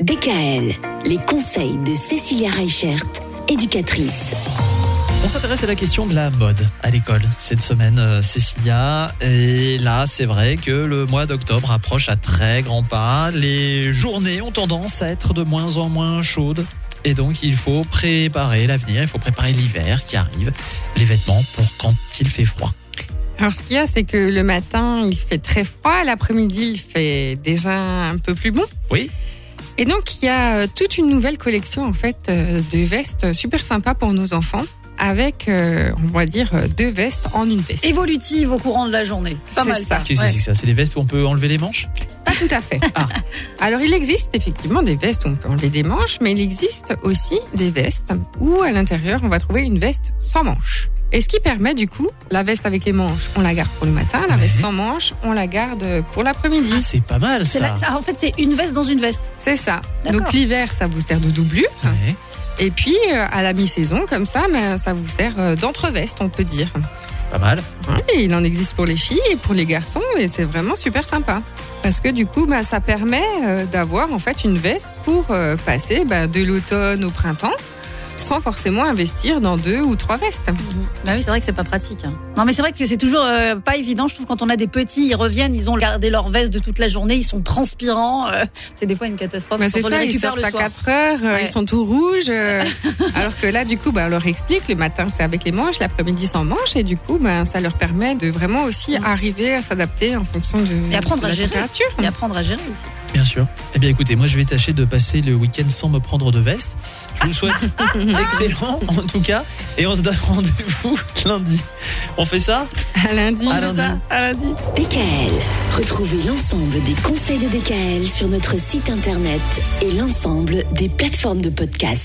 DKL, les conseils de Cécilia Reichert, éducatrice. On s'intéresse à la question de la mode à l'école cette semaine, euh, Cécilia. Et là, c'est vrai que le mois d'octobre approche à très grands pas. Les journées ont tendance à être de moins en moins chaudes. Et donc, il faut préparer l'avenir, il faut préparer l'hiver qui arrive, les vêtements pour quand il fait froid. Alors, ce qu'il y a, c'est que le matin, il fait très froid. L'après-midi, il fait déjà un peu plus bon. Oui. Et donc, il y a euh, toute une nouvelle collection, en fait, euh, de vestes super sympa pour nos enfants. Avec, euh, on va dire, deux vestes en une veste. évolutive au courant de la journée. C'est pas mal ça. ça. Qu'est-ce que Ouais. c'est que ça C'est des vestes où on peut enlever les manches? Pas tout à fait. Ah. Alors, il existe effectivement des vestes où on peut enlever des manches, mais il existe aussi des vestes où, à l'intérieur, on va trouver une veste sans manches. Et ce qui permet, du coup, la veste avec les manches, on la garde pour le matin, la Ouais. veste sans manches, on la garde pour Ah, l'après-midi. C'est pas mal C'est ça. la- ça- en fait, c'est une veste dans une veste. C'est ça. Donc, l'hiver, ça vous sert de doublure. Ouais. Et puis, euh, à la mi-saison, comme ça, ben, ça vous sert euh, d'entreveste, on peut dire. Pas mal. Et il en existe pour les filles et pour les garçons, et c'est vraiment super sympa. Parce que du coup, ben, ça permet euh, d'avoir en fait une veste pour euh, passer ben, de l'automne au printemps, sans forcément investir dans deux ou trois vestes. Bah oui, c'est vrai que c'est pas pratique. hein. Non, mais c'est vrai que c'est toujours euh, pas évident. Je trouve quand on a des petits, ils reviennent, ils ont gardé leur veste de toute la journée, ils sont transpirants. euh, c'est des fois une catastrophe. Quand c'est ça, ils sortent à soir. 4 heures, euh, Ouais. ils sont tout rouges. euh, alors que là, du coup, ben, on leur explique, le matin c'est avec les manches, l'après-midi sans manches, et du coup, ben, ça leur permet de vraiment aussi Mm. arriver à s'adapter en fonction de, Et apprendre de à la gérer. température. Et apprendre à gérer aussi. Bien sûr. Eh bien écoutez, moi je vais tâcher de passer le week-end sans me prendre de veste. Je vous souhaite excellent en tout cas. Et on se donne rendez-vous lundi. On fait ça? À lundi. À lundi. À lundi. DKL, retrouvez l'ensemble des conseils de DKL sur notre site internet et l'ensemble des plateformes de podcast.